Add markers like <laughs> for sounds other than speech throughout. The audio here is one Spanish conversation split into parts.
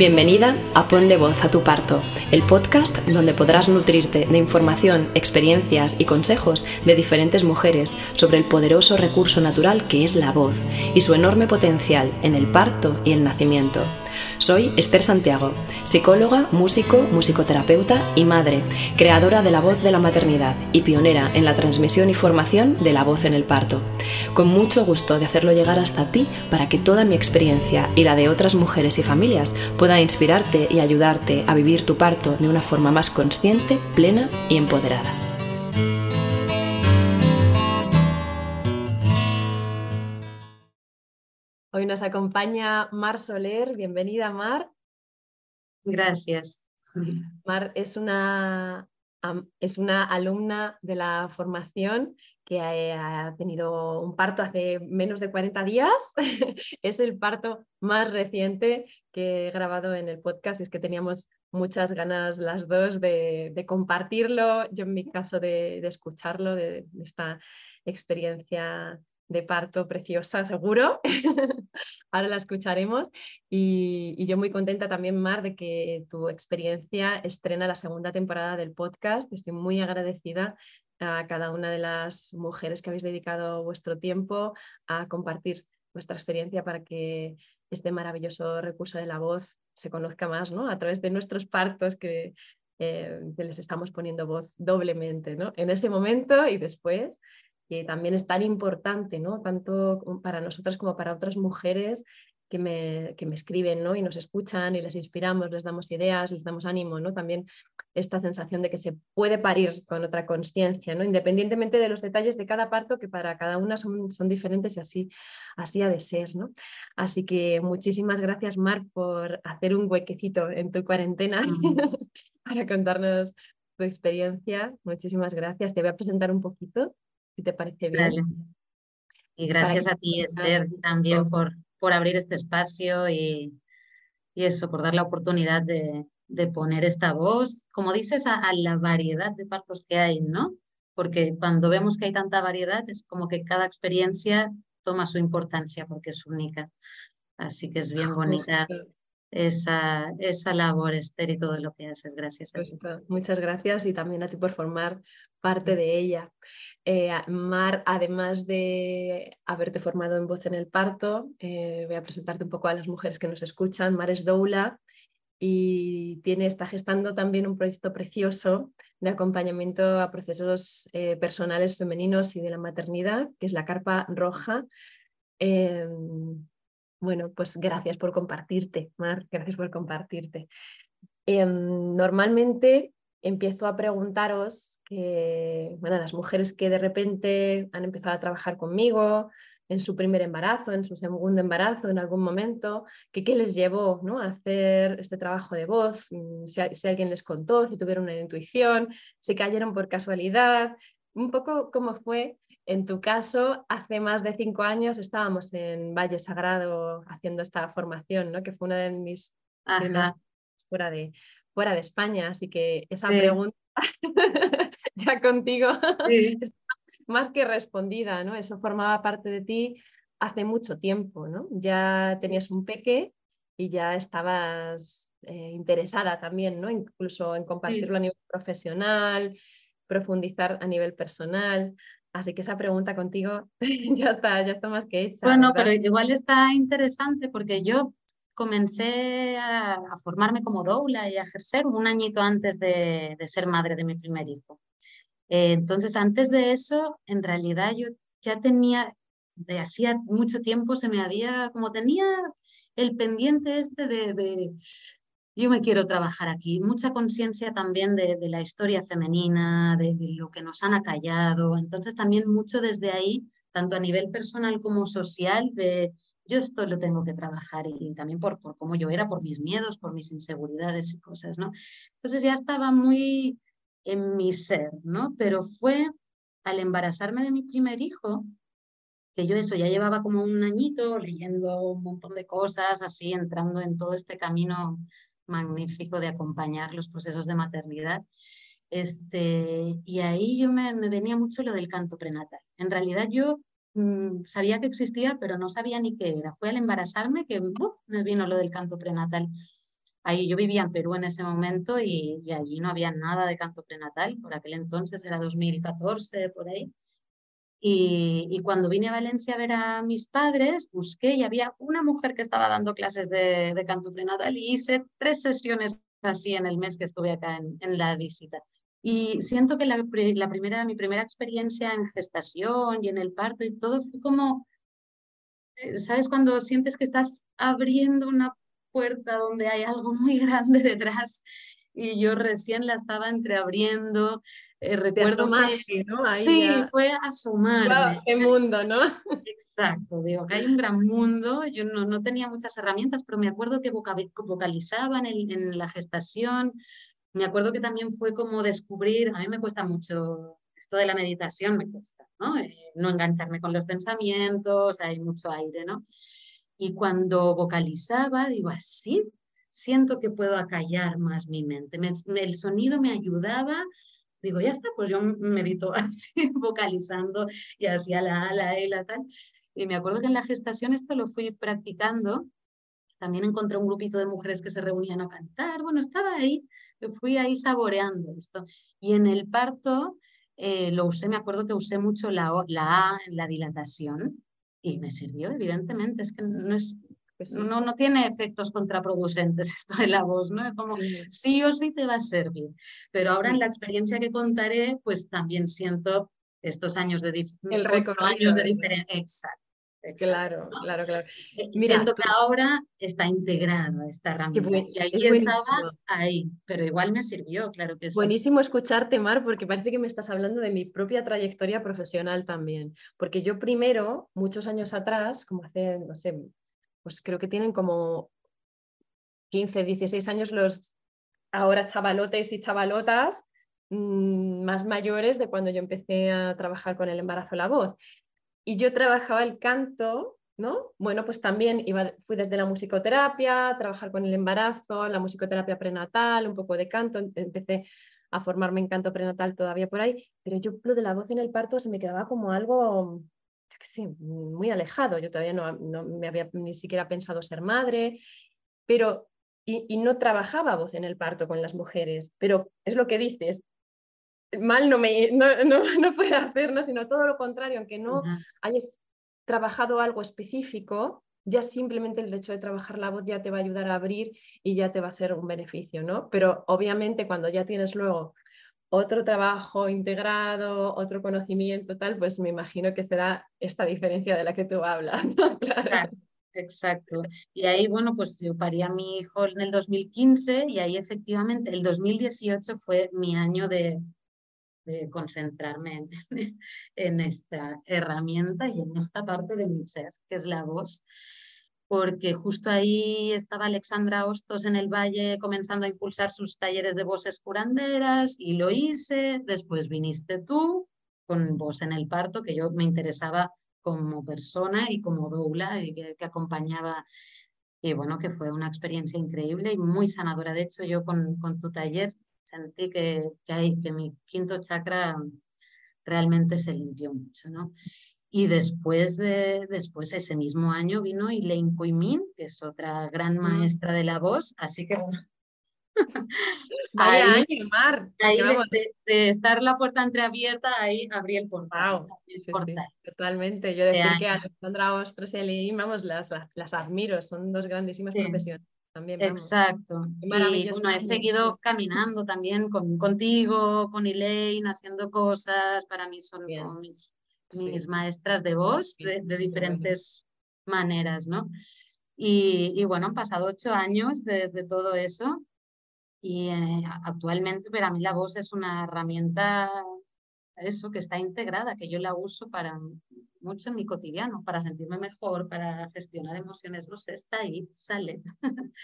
Bienvenida a Ponle Voz a tu Parto, el podcast donde podrás nutrirte de información, experiencias y consejos de diferentes mujeres sobre el poderoso recurso natural que es la voz y su enorme potencial en el parto y el nacimiento. Soy Esther Santiago, psicóloga, músico, musicoterapeuta y madre, creadora de la voz de la maternidad y pionera en la transmisión y formación de la voz en el parto. Con mucho gusto de hacerlo llegar hasta ti para que toda mi experiencia y la de otras mujeres y familias pueda inspirarte y ayudarte a vivir tu parto de una forma más consciente, plena y empoderada. Hoy nos acompaña Mar Soler. Bienvenida, Mar. Gracias. Mar es una, es una alumna de la formación que ha tenido un parto hace menos de 40 días. <laughs> es el parto más reciente que he grabado en el podcast y es que teníamos muchas ganas las dos de, compartirlo, yo en mi caso de, de escucharlo, de, esta experiencia de parto preciosa, seguro. <laughs> <laughs> Ahora la escucharemos. Y, yo muy contenta también, Mar, de que tu experiencia estrena la segunda temporada del podcast. Estoy muy agradecida a cada una de las mujeres que habéis dedicado vuestro tiempo a compartir vuestra experiencia para que este maravilloso recurso de la voz se conozca más, ¿no? A través de nuestros partos que, eh, que les estamos poniendo voz doblemente, ¿no? En ese momento y después que también es tan importante, ¿no? tanto para nosotras como para otras mujeres que me, que me escriben ¿no? y nos escuchan y les inspiramos, les damos ideas, les damos ánimo, ¿no? también esta sensación de que se puede parir con otra conciencia, ¿no? independientemente de los detalles de cada parto, que para cada una son, son diferentes y así, así ha de ser. ¿no? Así que muchísimas gracias, Mar, por hacer un huequecito en tu cuarentena <laughs> para contarnos tu experiencia. Muchísimas gracias. Te voy a presentar un poquito si te parece bien. Y gracias a ti, Esther, también por, por abrir este espacio y, y, eso, por dar la oportunidad de, de poner esta voz, como dices, a, la variedad de partos que hay, ¿no? Porque cuando vemos que hay tanta variedad, es como que cada experiencia toma su importancia porque es única. Así que es bien bonita esa, esa labor, Esther, y todo lo que haces. Gracias a ti. Muchas gracias y también a ti por formar parte de ella. Eh, Mar, además de haberte formado en voz en el parto, eh, voy a presentarte un poco a las mujeres que nos escuchan. Mar es doula y tiene, está gestando también un proyecto precioso de acompañamiento a procesos eh, personales femeninos y de la maternidad, que es la Carpa Roja. Bueno, pues gracias por compartirte, Mar, gracias por compartirte. Em, normalmente empiezo a preguntaros que, bueno, las mujeres que de repente han empezado a trabajar conmigo en su primer embarazo, en su segundo embarazo, en algún momento, que qué les llevó ¿no? a hacer este trabajo de voz, mm, si, si, alguien les contó, si tuvieron una intuición, si cayeron por casualidad, un poco cómo fue en tu caso, hace más de cinco años estábamos en Valle Sagrado haciendo esta formación, ¿no? que fue una de mis fuera de, fuera de España, así que esa pregunta <laughs> ya contigo <laughs> más que respondida, ¿no? Eso formaba parte de ti hace mucho tiempo, ¿no? Ya tenías un peque y ya estabas eh, interesada también, ¿no? Incluso en compartirlo a nivel profesional, profundizar a nivel personal. Así que esa pregunta contigo <laughs> ya está, ya está más que hecha. Bueno, pero igual está interesante porque yo comencé a, formarme como doula y a ejercer un añito antes de, ser madre de mi primer hijo. Eh, entonces, antes de eso, en realidad yo ya tenía, de hacía mucho tiempo se me había, como tenía el pendiente este de, yo me quiero trabajar aquí, mucha conciencia también de, la historia femenina, de, de, lo que nos han acallado, entonces también mucho desde ahí, tanto a nivel personal como social, de yo esto lo tengo que trabajar y, también por, por cómo yo era, por mis miedos, por mis inseguridades y cosas, ¿no? Entonces ya estaba muy en mi ser, ¿no? Pero fue al embarazarme de mi primer hijo, que yo eso ya llevaba como un añito leyendo un montón de cosas, así entrando en todo este camino magnífico de acompañar los procesos de maternidad. Este, y ahí yo me, venía mucho lo del canto prenatal. En realidad yo Mm, sabía que existía, pero no sabía ni qué era. Fue al embarazarme que me vino lo del canto prenatal. Ahí yo vivía en Perú en ese momento y, y, allí no había nada de canto prenatal, por aquel entonces era 2014, por ahí. Y, y, cuando vine a Valencia a ver a mis padres, busqué y había una mujer que estaba dando clases de, de canto prenatal y hice tres sesiones así en el mes que estuve acá en, en la visita. Y siento que la, la, primera, mi primera experiencia en gestación y en el parto y todo fue como, eh, ¿sabes? Cuando sientes que estás abriendo una puerta donde hay algo muy <laughs> grande detrás y yo recién la estaba entreabriendo. Eh, recuerdo más ¿no? Ahí sí, ya... fue asomarme. Wow, ¡Qué mundo, ¿no? <laughs> Exacto, digo que hay un gran mundo. Yo no, no tenía muchas herramientas, pero me acuerdo que vocalizaba en, el, en la gestación. Me acuerdo que también fue como descubrir, a mí me cuesta mucho esto de la meditación, me cuesta, ¿no? Eh, no engancharme con los pensamientos, hay mucho aire, ¿no? Y cuando vocalizaba, digo, así siento que puedo acallar más mi mente. Me, el sonido me ayudaba. Digo, ya está, pues yo medito <laughs> así, vocalizando y hacía la ala y la tal. Y me acuerdo que en la gestación esto lo fui practicando. También encontré un grupito de mujeres que se reunían a cantar. Bueno, estaba ahí, fui ahí saboreando esto. Y en el parto eh, lo usé, me acuerdo que usé mucho la, la A en la dilatación y me sirvió, evidentemente, es que no es... Pues no, no tiene efectos contraproducentes <laughs> esto de la voz, ¿no? Es como sí. o sí te va a servir. Pero ahora sí. en la experiencia que contaré, pues también siento estos años de, dif El años de diferencia. Exacto. Exacto, claro, claro, claro. Mira, Siento que ahora está integrada esta herramienta. Buen, y ahí estaba ahí, pero igual me sirvió, claro que sí. Buenísimo escucharte, Mar, porque parece que me estás hablando de mi propia trayectoria profesional también. Porque yo primero, muchos años atrás, como hace, no sé, pues creo que tienen como 15, 16 años los ahora chavalotes y chavalotas mmm, más mayores de cuando yo empecé a trabajar con el embarazo la voz y yo trabajaba el canto, ¿no? Bueno, pues también iba, fui desde la musicoterapia, trabajar con el embarazo, la musicoterapia prenatal, un poco de canto, empecé a formarme en canto prenatal todavía por ahí, pero yo lo de la voz en el parto se me quedaba como algo, yo qué sé, muy alejado. Yo todavía no, me había ni siquiera pensado ser madre, pero y, no trabajaba voz en el parto con las mujeres, pero es lo que dices, mal no, me, no, no, <laughs> no puede hacernos, sino todo lo contrario, aunque no uh -huh. hayas trabajado algo específico, ya simplemente el hecho de trabajar la voz ya te va a ayudar a abrir y ya te va a ser un beneficio, ¿no? Pero obviamente cuando ya tienes luego otro trabajo integrado, otro conocimiento, tal, pues me imagino que será esta diferencia de la que tú hablas, <laughs> ¿no? Claro. claro. Exacto. Y ahí, bueno, pues yo parí a mi hijo en el 2015 y ahí efectivamente el 2018 fue mi año de, de concentrarme en, <laughs> en, esta herramienta y en esta parte de mi ser, que es la voz, porque justo ahí estaba Alexandra Hostos en el Valle comenzando a impulsar sus talleres de voces curanderas y lo hice, después viniste tú con voz en el parto, que yo me interesaba como persona y como doula y que, que acompañaba. Y bueno, que fue una experiencia increíble y muy sanadora. De hecho, yo con, con tu taller sentí que, que, hay, que mi quinto chakra realmente se limpió mucho, ¿no? Y después, de, después ese mismo año vino Elaine Coimin, que es otra gran maestra de la voz, así que <laughs> Vaya ahí, Mar. Ahí de, de, estar la puerta entreabierta, ahí abrí el portal. Wow. El sí, portal. Sí, totalmente. Yo decir que Alexandra Ostros y Elaine, vamos, las, las, admiro, son dos grandísimas sí. profesiones. También, Exacto. Y bueno, he seguido caminando también con, contigo, con Elaine, haciendo cosas. Para mí son mis, mis maestras de voz de, de diferentes bueno. maneras, ¿no? Y, y, bueno, han pasado ocho años desde todo eso y eh, actualmente para mí la voz es una herramienta, eso, que está integrada, que yo la uso para mucho en mi cotidiano, para sentirme mejor, para gestionar emociones, no sé, está ahí, sale. <laughs>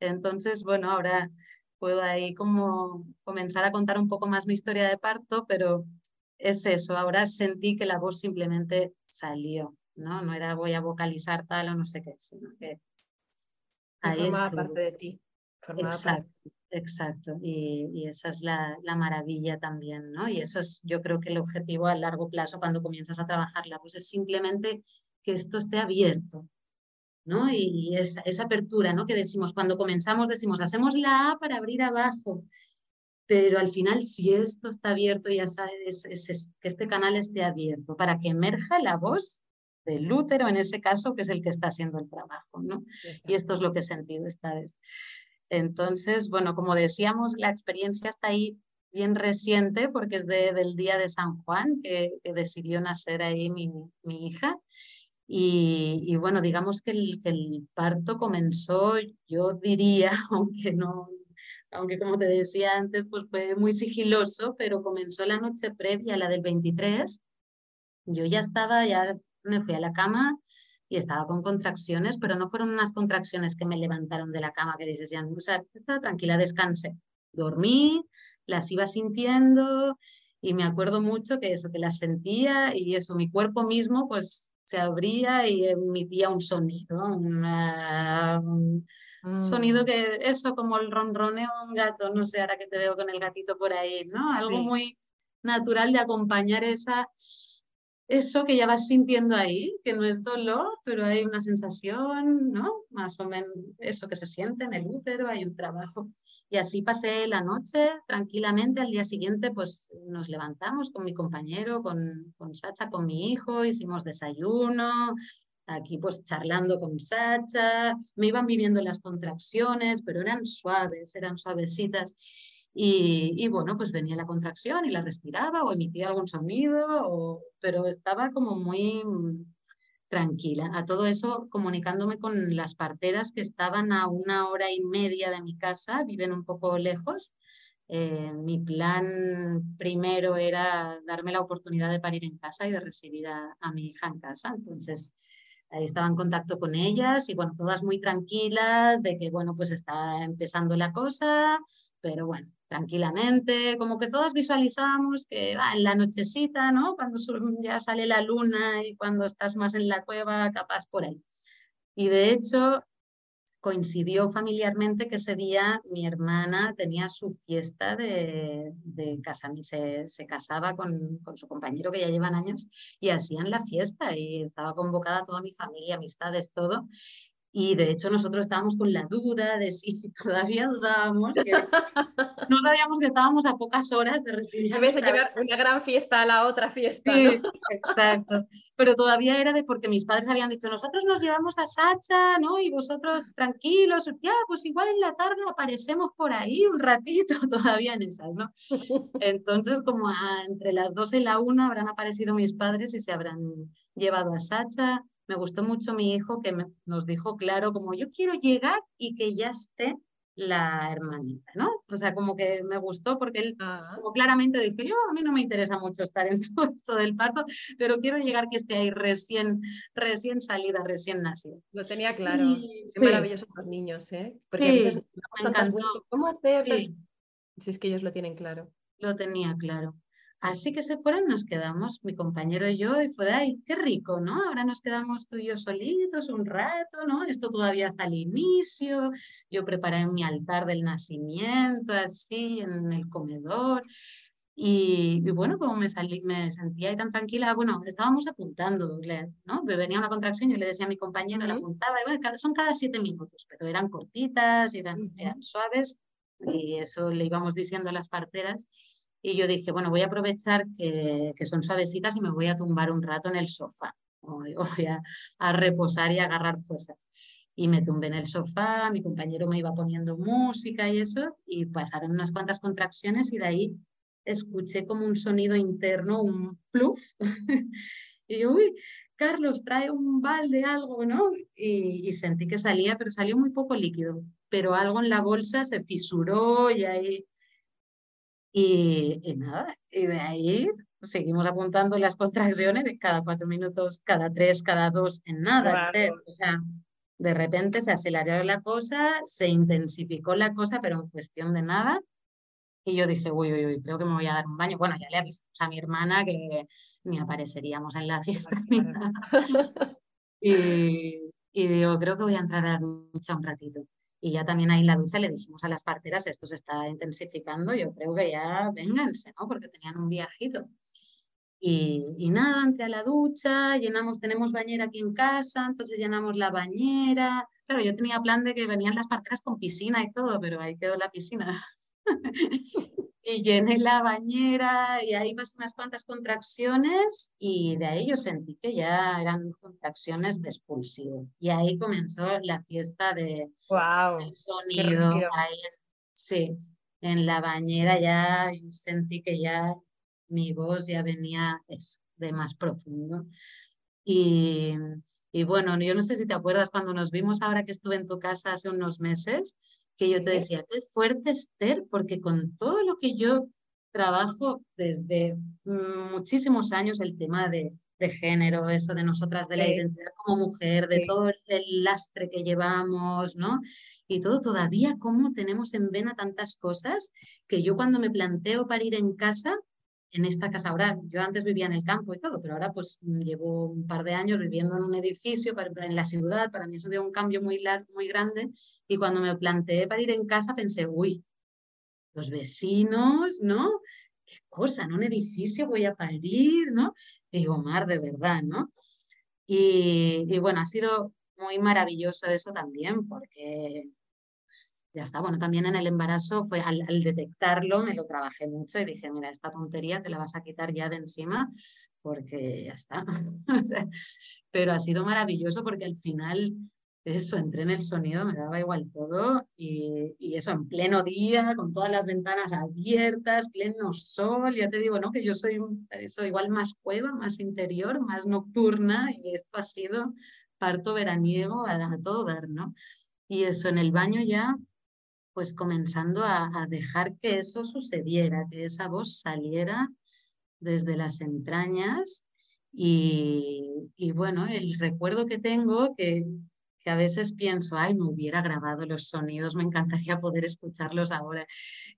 Entonces, bueno, ahora puedo ahí como comenzar a contar un poco más mi historia de parto, pero es eso, ahora sentí que la voz simplemente salió, ¿no? No era voy a vocalizar tal o no sé qué, sino que ahí formaba parte de ti. Formaba Exacto. Parte. Exacto, y, y esa es la, la, maravilla también, ¿no? Y eso es, yo creo que el objetivo a largo plazo cuando comienzas a trabajarla, pues es simplemente que esto esté abierto, ¿no? Y, esa, apertura, ¿no? Que decimos, cuando comenzamos decimos, hacemos la A para abrir abajo, pero al final si esto está abierto, ya sabes, es, que este canal esté abierto para que emerja la voz del útero en ese caso, que es el que está haciendo el trabajo, ¿no? Y esto es lo que he sentido esta vez. Entonces, bueno, como decíamos, la experiencia está ahí bien reciente porque es de, del día de San Juan que, decidió nacer ahí mi, hija. Y, y, bueno, digamos que el, que el parto comenzó, yo diría, <laughs> aunque no, aunque como te decía antes, pues fue muy sigiloso, pero comenzó la noche previa, la del 23. Yo ya estaba, ya me fui a la cama y estaba con contracciones, pero no fueron unas contracciones que me levantaron de la cama, que dices, ya, o sea, estaba tranquila, descansé. Dormí, las iba sintiendo y me acuerdo mucho que eso, que las sentía y eso, mi cuerpo mismo pues se abría y emitía un sonido, un sonido mm. que eso como el ronroneo de un gato, no sé, ahora que te veo con el gatito por ahí, ¿no? Algo muy natural de acompañar esa eso que ya vas sintiendo ahí, que no es dolor, pero hay una sensación, ¿no? Más o menos eso que se siente en el útero, hay un trabajo. Y así pasé la noche tranquilamente. Al día siguiente, pues nos levantamos con mi compañero, con, con Sacha, con mi hijo, hicimos desayuno, aquí pues charlando con Sacha, me iban viviendo las contracciones, pero eran suaves, eran suavecitas. Y, bueno, pues venía la contracción y la respiraba o emitía algún sonido, pero estaba como muy tranquila. A todo eso comunicándome con las parteras que estaban a una hora y media de mi casa, viven un poco lejos. Eh, mi plan primero era darme la oportunidad de parir en casa y de recibir a, a mi hija en casa. Entonces, ahí estaba en contacto con ellas y bueno, todas muy tranquilas de que bueno, pues está empezando la cosa, pero bueno, tranquilamente, como que todas visualizamos que va en la nochecita, ¿no? Cuando ya sale la luna y cuando estás más en la cueva, capaz por ahí. Y de hecho, coincidió familiarmente que ese día mi hermana tenía su fiesta de, de casamiento, se, se, casaba con, con, su compañero que ya llevan años y hacían la fiesta y estaba convocada toda mi familia, amistades, todo. Y de hecho nosotros estábamos con la duda de si <laughs> todavía dudábamos, que <laughs> no sabíamos que estábamos a pocas horas de recibir. a llevar una gran fiesta a la otra fiesta. Sí, exacto. Pero todavía era de porque mis padres habían dicho, nosotros nos llevamos a Sacha, ¿no? Y vosotros tranquilos, ya, pues igual en la tarde aparecemos por ahí un ratito, <laughs> todavía en esas, ¿no? <laughs> Entonces, como entre las 12 y la 1 habrán aparecido mis padres y se habrán llevado a Sacha me gustó mucho mi hijo que nos dijo claro, como yo quiero llegar y que ya esté la hermanita, ¿no? O sea, como que me gustó porque él ah. como claramente dijo, yo a mí no me interesa mucho estar en <laughs> todo esto del parto, pero quiero llegar que esté ahí recién, recién salida, recién nacida. Lo tenía claro. Qué maravilloso los niños, ¿eh? Porque sí, me encantó. ¿Cómo hacer? Si es que ellos lo tienen claro. Lo tenía claro. Así que se fueron, nos quedamos, mi compañero y yo, y fue ay, qué rico, ¿no? Ahora nos quedamos tú y yo solitos un rato, ¿no? Esto todavía hasta el inicio, yo preparé mi altar del nacimiento, así, en el comedor, y, bueno, como me, salí, me sentía ahí tan tranquila, bueno, estábamos apuntando, ¿no? Venía una contracción, yo le decía a mi compañero, le apuntaba, y bueno, son cada siete minutos, pero eran cortitas, eran, eran suaves, y eso le íbamos diciendo a las parteras, y yo dije, bueno, voy a aprovechar que, que son suavecitas y me voy a tumbar un rato en el sofá. Como digo, <laughs> voy a, a, reposar y agarrar fuerzas. Y me tumbé en el sofá, mi compañero me iba poniendo música y eso, y pasaron unas cuantas contracciones y de ahí escuché como un sonido interno, un pluf. <laughs> y yo, uy, Carlos, trae un balde, algo, ¿no? Y, y, sentí que salía, pero salió muy poco líquido. Pero algo en la bolsa se fisuró y ahí y, nada, y de ahí seguimos apuntando las contracciones de cada cuatro minutos, cada tres, cada dos, en nada, O sea, de repente se aceleró la cosa, se intensificó la cosa, pero en cuestión de nada. Y yo dije, uy, uy, uy, creo que me voy a dar un baño. Bueno, ya le avisé a mi hermana que ni apareceríamos en la fiesta <laughs> ni nada. Y, y digo, creo que voy a entrar a la ducha un ratito. Y ya también ahí en la ducha le dijimos a las parteras, esto se está intensificando, yo creo que ya vénganse, ¿no? Porque tenían un viajito. Y, nada, entré a la ducha, llenamos, tenemos bañera aquí en casa, entonces llenamos la bañera. Claro, yo tenía plan de que venían las parteras con piscina y todo, pero ahí quedó la piscina. <laughs> y llené la bañera y ahí pasé unas cuantas contracciones y de ahí yo sentí que ya eran contracciones de expulsivo. Y ahí comenzó la fiesta de wow, sonido. sí, en la bañera ya sentí que ya mi voz ya venía de más profundo. Y, y, bueno, yo no sé si te acuerdas cuando nos vimos ahora que estuve en tu casa hace unos meses, que yo te decía, qué fuerte Esther, porque con todo lo que yo trabajo desde muchísimos años, el tema de, de género, eso de nosotras, de la identidad como mujer, de todo el, lastre que llevamos, ¿no? Y todo todavía, cómo tenemos en vena tantas cosas que yo cuando me planteo para ir en casa, en esta casa ahora, yo antes vivía en el campo y todo, pero ahora pues mm, llevo un par de años viviendo en un edificio en la ciudad, para mí eso dio un cambio muy, largo, muy grande y cuando me planteé para ir en casa pensé, uy, los vecinos, ¿no? Qué cosa, en un edificio voy a parir, ¿no? Y digo, mar, de verdad, ¿no? Y, y bueno, ha sido muy maravilloso eso también, porque ya está. Bueno, también en el embarazo fue al, detectarlo, me lo trabajé mucho y dije, mira, esta tontería te la vas a quitar ya de encima porque ya está. <laughs> pero ha sido maravilloso porque al final eso, entré en el sonido, me daba igual todo y, y, eso en pleno día, con todas las ventanas abiertas, pleno sol, ya te digo, ¿no? Que yo soy eso igual más cueva, más interior, más nocturna y esto ha sido parto veraniego a, a todo dar, ¿no? Y eso en el baño ya pues comenzando a, dejar que eso sucediera, que esa voz saliera desde las entrañas. Y, bueno, el recuerdo que tengo, que, que, a veces pienso, ay, no hubiera grabado los sonidos, me encantaría poder escucharlos ahora.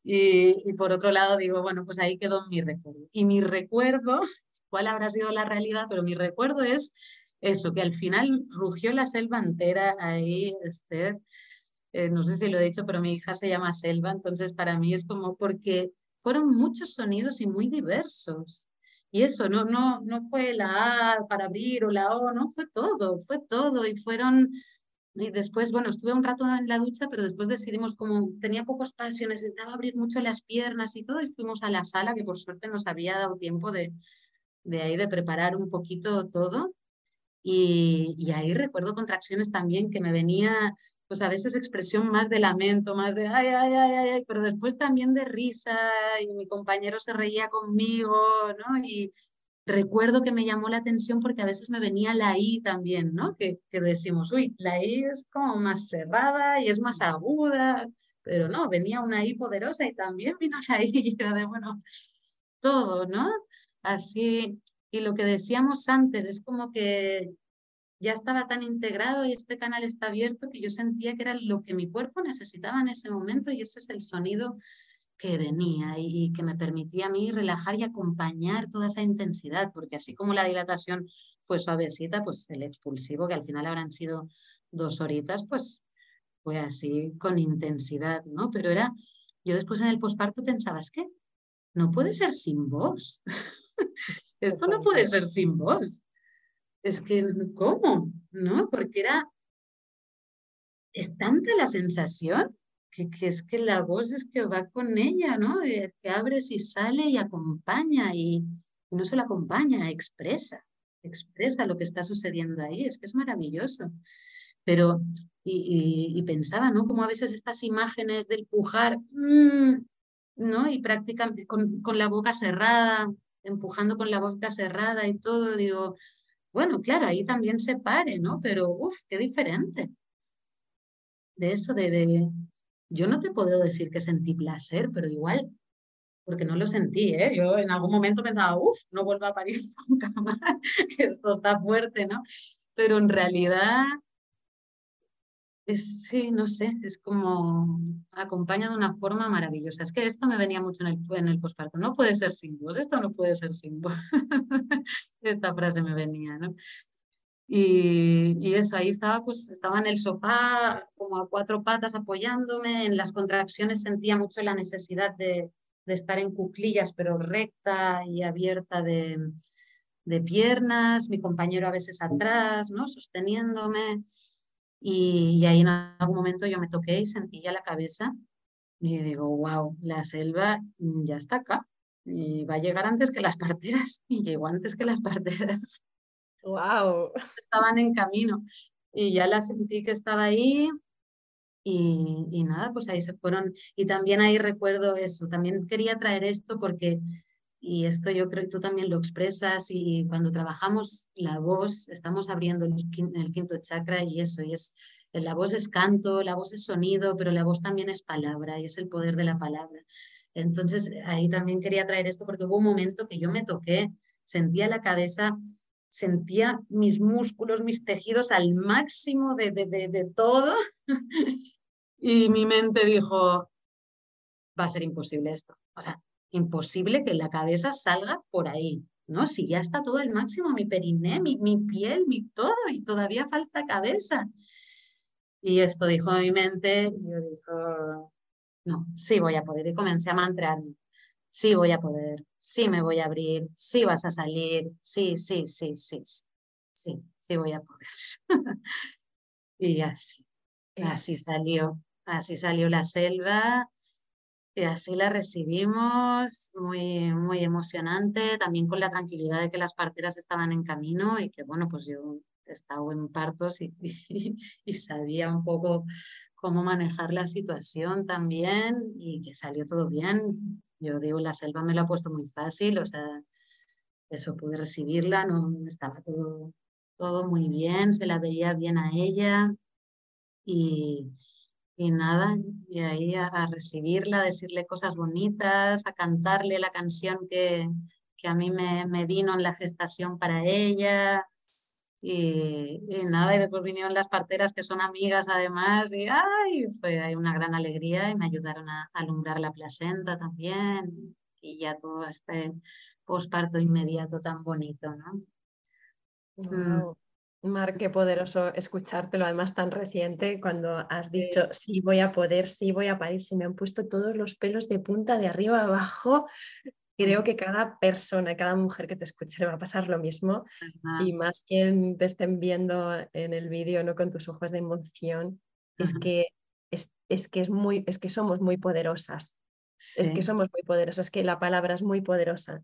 Y, y por otro lado digo, bueno, pues ahí quedó mi recuerdo. Y mi recuerdo, <laughs> cuál habrá sido la realidad, pero mi recuerdo es eso, que al final rugió la selva entera ahí, Esther, eh, no sé si lo he dicho, pero mi hija se llama Selva, entonces para mí es como porque fueron muchos sonidos y muy diversos. Y eso, no, no, no fue la A para abrir o la O, no, fue todo, fue todo. Y fueron, y después, bueno, estuve un rato en la ducha, pero después decidimos, como tenía poco espacio, necesitaba abrir mucho las piernas y todo, y fuimos a la sala, que por suerte nos había dado tiempo de, de ahí, de preparar un poquito todo. Y, y ahí recuerdo contracciones también que me venía pues a veces expresión más de lamento, más de ay, ay, ay, ay, pero después también de risa y mi compañero se reía conmigo, ¿no? Y recuerdo que me llamó la atención porque a veces me venía la I también, ¿no? Que, que decimos, uy, la I es como más cerrada y es más aguda, pero no, venía una I poderosa y también vino la I, <laughs> y de, bueno, todo, ¿no? Así, y lo que decíamos antes, es como que ya estaba tan integrado y este canal está abierto que yo sentía que era lo que mi cuerpo necesitaba en ese momento y ese es el sonido que venía y, que me permitía a mí relajar y acompañar toda esa intensidad, porque así como la dilatación fue suavecita, pues el expulsivo, que al final habrán sido dos horitas, pues fue así con intensidad, ¿no? Pero era, yo después en el posparto pensaba, es que no puede ser sin voz. <laughs> Esto no puede ser sin voz es que, ¿cómo? ¿No? Porque era, es tanta la sensación que, es que la voz es que va con ella, ¿no? Eh, que abres y sale y acompaña y, no solo acompaña, expresa, expresa lo que está sucediendo ahí, es que es maravilloso. Pero, y, pensaba, ¿no? Como a veces estas imágenes del pujar, mm, ¿no? Y practican con, con la boca cerrada, empujando con la boca cerrada y todo, digo, bueno, claro, ahí también se pare, ¿no? Pero, uff, qué diferente. De eso, de, Yo no te puedo decir que sentí placer, pero igual, porque no lo sentí, ¿eh? Yo en algún momento pensaba, uff, no vuelvo a parir <laughs> nunca más, esto está fuerte, ¿no? Pero en realidad sí, no sé, es como acompaña de una forma maravillosa. Es que esto me venía mucho en el, en el posparto. No puede ser sin voz, esto no puede ser sin voz. <laughs> Esta frase me venía, ¿no? Y, y, eso, ahí estaba, pues estaba en el sofá como a cuatro patas apoyándome, en las contracciones sentía mucho la necesidad de, de estar en cuclillas, pero recta y abierta de, de piernas, mi compañero a veces atrás, ¿no? Sosteniéndome. Y, ahí en algún momento yo me toqué y sentí ya la cabeza y digo, wow, la selva ya está acá y va a llegar antes que las parteras <laughs> y llegó antes que las parteras. Wow. Estaban en camino y ya la sentí que estaba ahí y, y, nada, pues ahí se fueron. Y también ahí recuerdo eso, también quería traer esto porque, y esto yo creo que tú también lo expresas, y cuando trabajamos la voz, estamos abriendo el, quinto chakra y eso, y es, la voz es canto, la voz es sonido, pero la voz también es palabra y es el poder de la palabra. Entonces ahí también quería traer esto porque hubo un momento que yo me toqué, sentía la cabeza sentía mis músculos, mis tejidos al máximo de, de, de, todo <laughs> y mi mente dijo, va a ser imposible esto. O sea, imposible que la cabeza salga por ahí, ¿no? Si ya está todo al máximo, mi periné, mi, mi piel, mi todo, y todavía falta cabeza. Y esto dijo mi mente, yo dijo, no, sí voy a poder. Y comencé a mantrearme sí voy a poder, sí me voy a abrir, sí vas a salir, sí, sí, sí, sí, sí, sí, voy a poder. <laughs> y así, así salió, así salió la selva. Y así la recibimos, muy, muy emocionante, también con la tranquilidad de que las parteras estaban en camino y que, bueno, pues yo estaba en partos y, <laughs> y sabía un poco cómo manejar la situación también y que salió todo bien. Yo digo, la selva me lo ha puesto muy fácil, o sea, eso pude recibirla, no estaba todo, todo muy bien, se la veía bien a ella y, y nada, y ahí a, recibirla, a decirle cosas bonitas, a cantarle la canción que, que a mí me, me, vino en la gestación para ella. Y, nada, y después vinieron las parteras que son amigas además, y ay, fue una gran alegría y me ayudaron a, alumbrar la placenta también, y ya todo este posparto inmediato tan bonito, ¿no? Wow. Mm. Mar, qué poderoso escuchártelo, además tan reciente, cuando has dicho, sí. voy a poder, sí voy a parir, se me han puesto todos los pelos de punta de arriba abajo, creo que cada persona, cada mujer que te escuche le va a pasar lo mismo y más quien te estén viendo en el vídeo no con tus ojos de emoción, es que es, es, que es muy es que somos muy poderosas. Es que somos muy poderosas, es que la palabra es muy poderosa.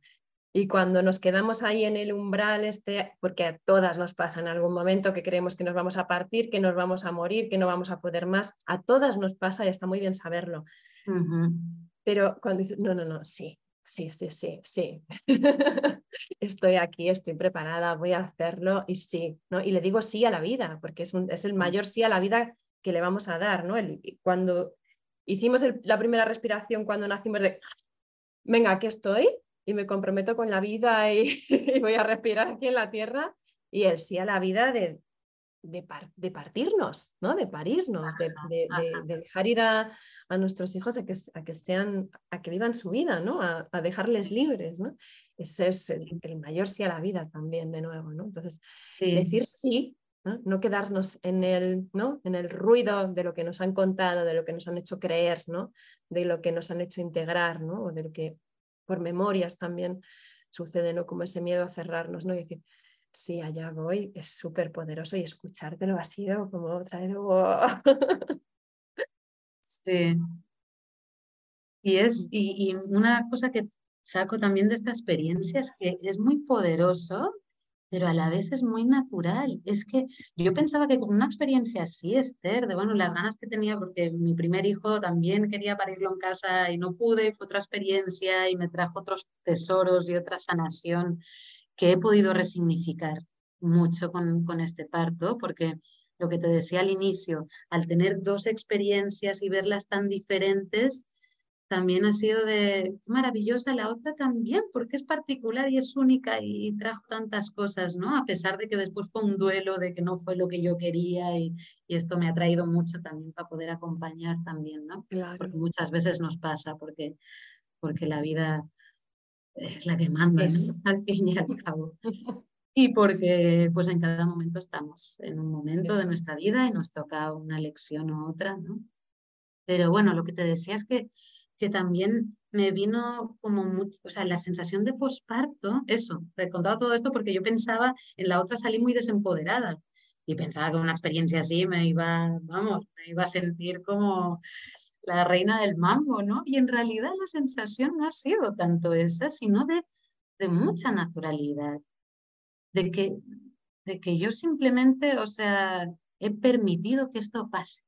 Y cuando nos quedamos ahí en el umbral este, porque a todas nos pasa en algún momento que creemos que nos vamos a partir, que nos vamos a morir, que no vamos a poder más, a todas nos pasa y está muy bien saberlo. Pero cuando dices, no, no, no, sí, sí, sí, sí, sí, <laughs> estoy aquí, estoy preparada, voy a hacerlo y sí, ¿no? Y le digo sí a la vida, porque es, es el mayor sí a la vida que le vamos a dar, ¿no? El, cuando hicimos la primera respiración, cuando nacimos de, venga, aquí estoy y me comprometo con la vida y, <laughs> y voy a respirar aquí en la tierra, y el sí a la vida de, de, partirnos, ¿no? de parirnos, de, dejar ir a, nuestros hijos a que, a que, sean, a que vivan su vida, ¿no? a, dejarles libres. ¿no? Ese es el, mayor sí a la vida también, de nuevo. ¿no? Entonces, decir sí, ¿no? quedarnos en el, ¿no? en el ruido de lo que nos han contado, de lo que nos han hecho creer, ¿no? de lo que nos han hecho integrar, ¿no? o de lo que por memorias también sucede, ¿no? como ese miedo a cerrarnos, ¿no? y decir, sí, allá voy, es súper poderoso y escuchártelo ha sido como traer... sí. Y es, y, una cosa que saco también de esta experiencia es que es muy poderoso, pero a la vez es muy natural. Es que yo pensaba que con una experiencia así, Esther, de bueno, las ganas que tenía, porque mi primer hijo también quería parirlo en casa y no pude, fue otra experiencia y me trajo otros tesoros y otra sanación que he podido resignificar mucho con, con este parto, porque lo que te decía al inicio, al tener dos experiencias y verlas tan diferentes, también ha sido de maravillosa la otra también, porque es particular y es única y, trajo tantas cosas, ¿no? A pesar de que después fue un duelo, de que no fue lo que yo quería y, y esto me ha traído mucho también para poder acompañar también, ¿no? Porque muchas veces nos pasa, porque, porque la vida es la que manda, <laughs> al fin y al cabo. <laughs> Y porque pues en cada momento estamos en un momento de nuestra vida y nos toca una lección u otra, ¿no? Pero bueno, lo que te decía es que que también me vino como mucho, o sea, la sensación de posparto, eso, te he contado todo esto porque yo pensaba, en la otra salí muy desempoderada y pensaba que una experiencia así me iba, vamos, me iba a sentir como la reina del mambo, ¿no? Y en realidad la sensación no ha sido tanto esa, sino de, de mucha naturalidad, de que, de que yo simplemente, o sea, he permitido que esto pase.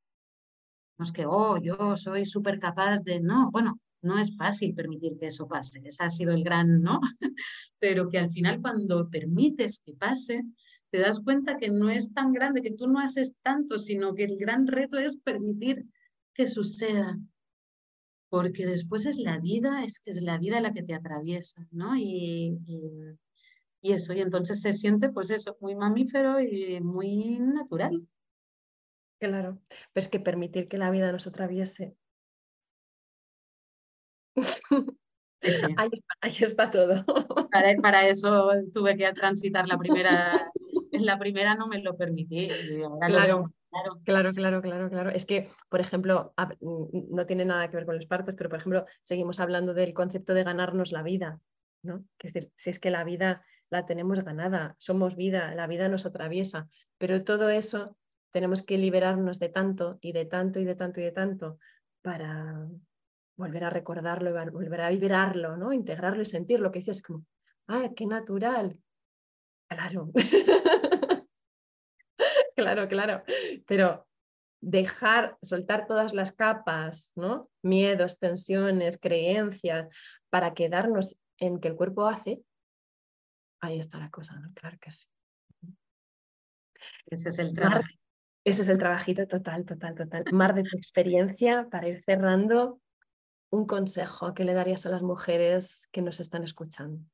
No es que, oh, yo soy súper capaz de, no, bueno, no es fácil permitir que eso pase, ese ha sido el gran, ¿no? <laughs> Pero que al final cuando permites que pase, te das cuenta que no es tan grande, que tú no haces tanto, sino que el gran reto es permitir que suceda. Porque después es la vida, es que es la vida la que te atraviesa, ¿no? Y, y, eso, y entonces se siente pues eso, muy mamífero y muy natural. Claro, pero es que permitir que la vida nos atraviese. <laughs> Ahí, está todo. Para, <laughs> eso tuve que transitar la primera, en la primera no me lo permití. Claro, claro, claro, claro, claro. Es que, por ejemplo, no tiene nada que ver con los partos, pero por ejemplo, seguimos hablando del concepto de ganarnos la vida, ¿no? Es decir, si es que la vida la tenemos ganada, somos vida, la vida nos atraviesa, pero todo eso tenemos que liberarnos de tanto y de tanto y de tanto y de tanto para volver a recordarlo, volver a vibrarlo, ¿no? integrarlo y sentirlo, que dices como, ah, qué natural. Claro. <laughs> claro, claro. Pero dejar, soltar todas las capas, ¿no? Miedos, tensiones, creencias, para quedarnos en que el cuerpo hace, ahí está la cosa, ¿no? Claro que sí. Ese es el trabajo. Ese es el trabajito total, total, total. Mar de tu experiencia para ir cerrando un consejo que le darías a las mujeres que nos están escuchando.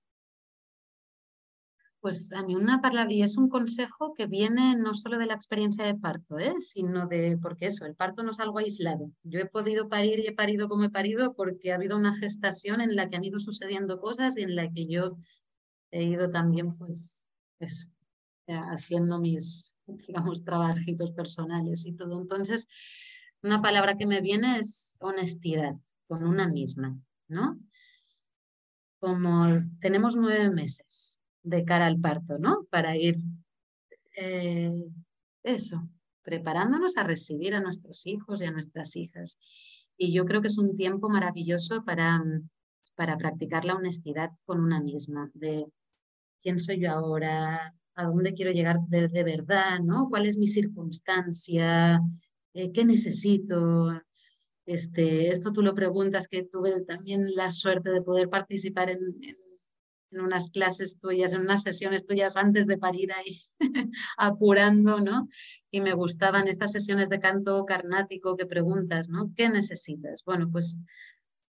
Pues a mí una palabra, y es un consejo que viene no solo de la experiencia de parto, ¿eh? sino de, porque eso, el parto no es algo aislado. Yo he podido parir y he parido como he parido porque ha habido una gestación en la que han ido sucediendo cosas y en la que yo he ido también, pues, haciendo mis, <laughs> digamos, trabajitos personales y todo. Entonces, una palabra que me viene es honestidad con una misma, ¿no? Como tenemos nueve meses de cara al parto, ¿no? Para ir, eh, eso, preparándonos a recibir a nuestros hijos y a nuestras hijas. Y yo creo que es un tiempo maravilloso para, para practicar la honestidad con una misma, de quién soy yo ahora, a dónde quiero llegar de, verdad, ¿no? ¿Cuál es mi circunstancia? Eh, ¿Qué necesito? Este, esto tú lo preguntas, que tuve también la suerte de poder participar en, en, unas clases tuyas, en unas sesiones tuyas antes de parir ahí, <laughs> apurando, ¿no? Y me gustaban estas sesiones de canto carnático que preguntas, ¿no? ¿Qué necesitas? Bueno, pues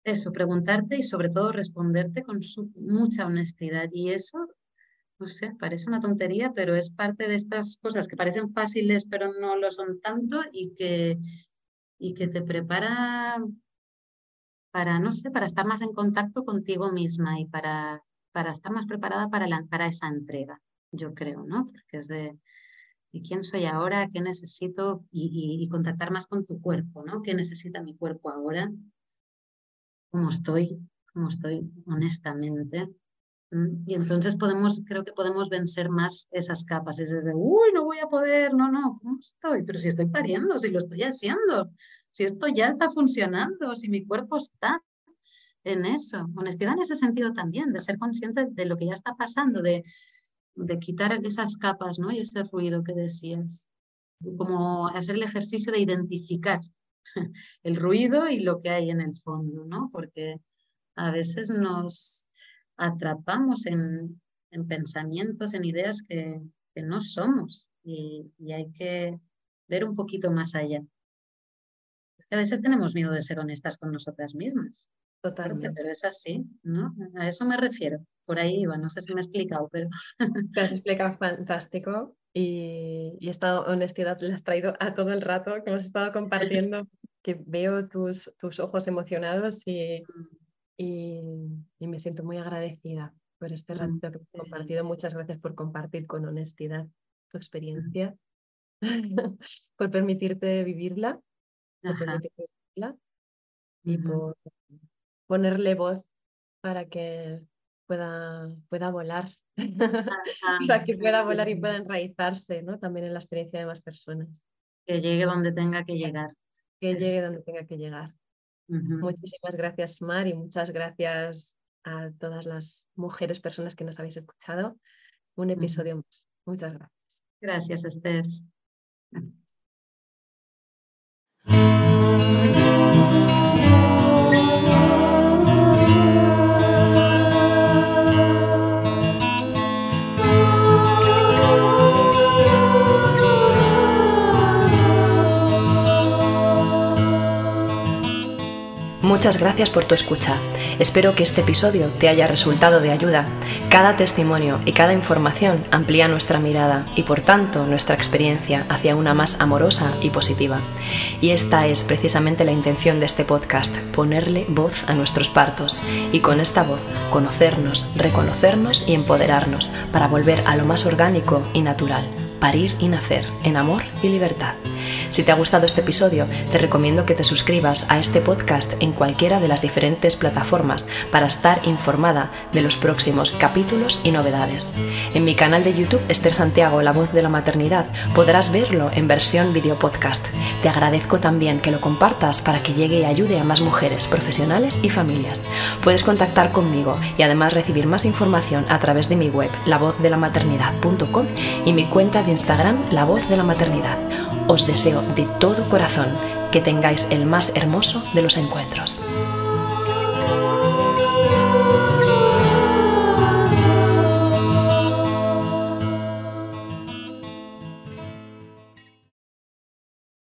eso, preguntarte y sobre todo responderte con mucha honestidad. Y eso no sé, parece una tontería, pero es parte de estas cosas que parecen fáciles, pero no lo son tanto y que, y que te prepara para, no sé, para estar más en contacto contigo misma y para, para estar más preparada para, la, para esa entrega, yo creo, ¿no? Porque es de, ¿y quién soy ahora? ¿Qué necesito? Y, y, y contactar más con tu cuerpo, ¿no? ¿Qué necesita mi cuerpo ahora? ¿Cómo estoy? ¿Cómo estoy honestamente? Y entonces podemos, creo que podemos vencer más esas capas, es de, uy, no voy a poder, no, no, ¿cómo estoy? Pero si estoy pariendo, si lo estoy haciendo, si esto ya está funcionando, si mi cuerpo está en eso. Honestidad en ese sentido también, de ser consciente de lo que ya está pasando, de, de quitar esas capas, ¿no? Y ese ruido que decías. Como hacer el ejercicio de identificar <laughs> el ruido y lo que hay en el fondo, ¿no? Porque a veces nos atrapamos en, pensamientos, en ideas que, no somos y, hay que ver un poquito más allá. Es que a veces tenemos miedo de ser honestas con nosotras mismas. Totalmente. Pero es así, ¿no? A eso me refiero. Por ahí iba, no sé si me he explicado, pero... Te has explicado fantástico y, esta honestidad la has traído a todo el rato que hemos estado <laughs> compartiendo, que veo tus, tus ojos emocionados y, mm y, me siento muy agradecida por este mm, rato que hemos compartido. Muchas gracias por compartir con honestidad tu experiencia, <laughs> por permitirte vivirla, por permitirte vivirla y por, ponerle voz para que pueda, pueda volar, <laughs> para que pueda volar y pueda enraizarse ¿no? también en la experiencia de más personas. Que llegue donde tenga que llegar. Que llegue donde tenga que llegar. Muchísimas gracias, Mar, y muchas gracias a todas las mujeres, personas que nos habéis escuchado. Un episodio más. Muchas gracias. Gracias, Esther. Muchas gracias por tu escucha. Espero que este episodio te haya resultado de ayuda. Cada testimonio y cada información amplía nuestra mirada y por tanto nuestra experiencia hacia una más amorosa y positiva. Y esta es precisamente la intención de este podcast, ponerle voz a nuestros partos y con esta voz conocernos, reconocernos y empoderarnos para volver a lo más orgánico y natural, parir y nacer en amor y libertad. Si te ha gustado este episodio, te recomiendo que te suscribas a este podcast en cualquiera de las diferentes plataformas para estar informada de los próximos capítulos y novedades. En mi canal de YouTube, Esther Santiago, La Voz de la Maternidad, podrás verlo en versión video podcast. Te agradezco también que lo compartas para que llegue y ayude a más mujeres, profesionales y familias. Puedes contactar conmigo y además recibir más información a través de mi web, lavozdelamaternidad.com y mi cuenta de Instagram, La Voz de la Maternidad os deseo de todo corazón que tengáis el más hermoso de los encuentros.